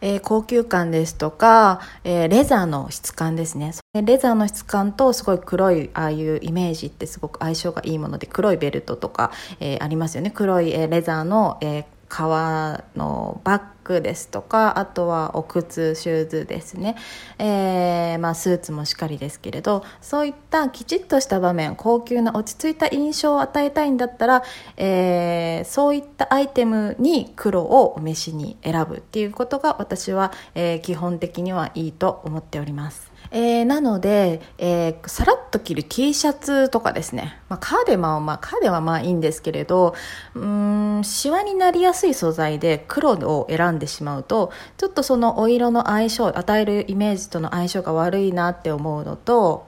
えー、高級感ですとか、えー、レザーの質感ですね。レザーの質感とすごい黒いああいうイメージってすごく相性がいいもので黒いベルトとか、えー、ありますよね。黒い、レザーの、え革のバッググですとかあとはお靴シューズですね、えー、まあ、スーツもしっかりですけれどそういったきちっとした場面高級な落ち着いた印象を与えたいんだったら、えー、そういったアイテムに黒をお召しに選ぶっていうことが私は、えー、基本的にはいいと思っております。えー、なので、えー、さらっと着る T シャツとかですね、まあ、カーデマンは、まあ、カーデはまあいいんですけれどうんシワになりやすい素材で黒を選んでしまうとちょっとそのお色の相性与えるイメージとの相性が悪いなって思うのと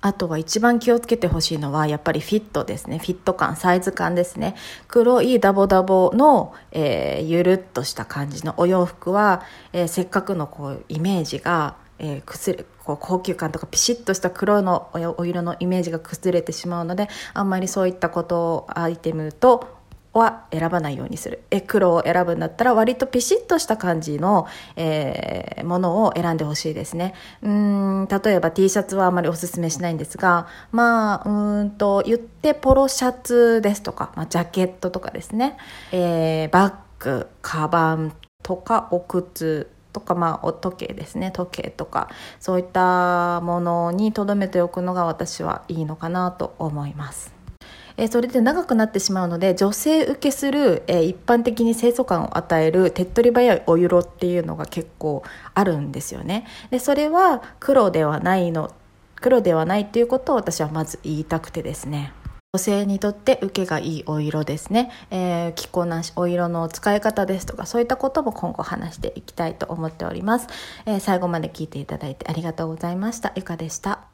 あとは一番気をつけてほしいのはやっぱりフィットですね。フィット感サイズ感ですね。黒いダボダボの、えー、ゆるっとした感じのお洋服は、えー、せっかくのこうイメージがえー、崩れこう高級感とかピシッとした黒のお色のイメージが崩れてしまうのであんまりそういったことをアイテムとは選ばないようにする。え黒を選ぶんだったら割とピシッとした感じの、えー、ものを選んでほしいですね。うん例えば T シャツはあまりおすすめしないんですがまあうんと言ってポロシャツですとか、まあ、ジャケットとかですね、えー、バッグカバンとかお靴とか、まあ、お時計ですね。時計とかそういったものに留めておくのが私はいいのかなと思います。えそれで長くなってしまうので女性受けする、え一般的に清楚感を与える手っ取り早いお色っていうのが結構あるんですよね。でそれは黒ではないの黒ではないっていうことを私はまず言いたくてですね。女性にとって受けがいいお色ですね、えー、着こなしお色の使い方ですとかそういったことも今後話していきたいと思っております、えー、最後まで聞いていただいてありがとうございましたゆかでした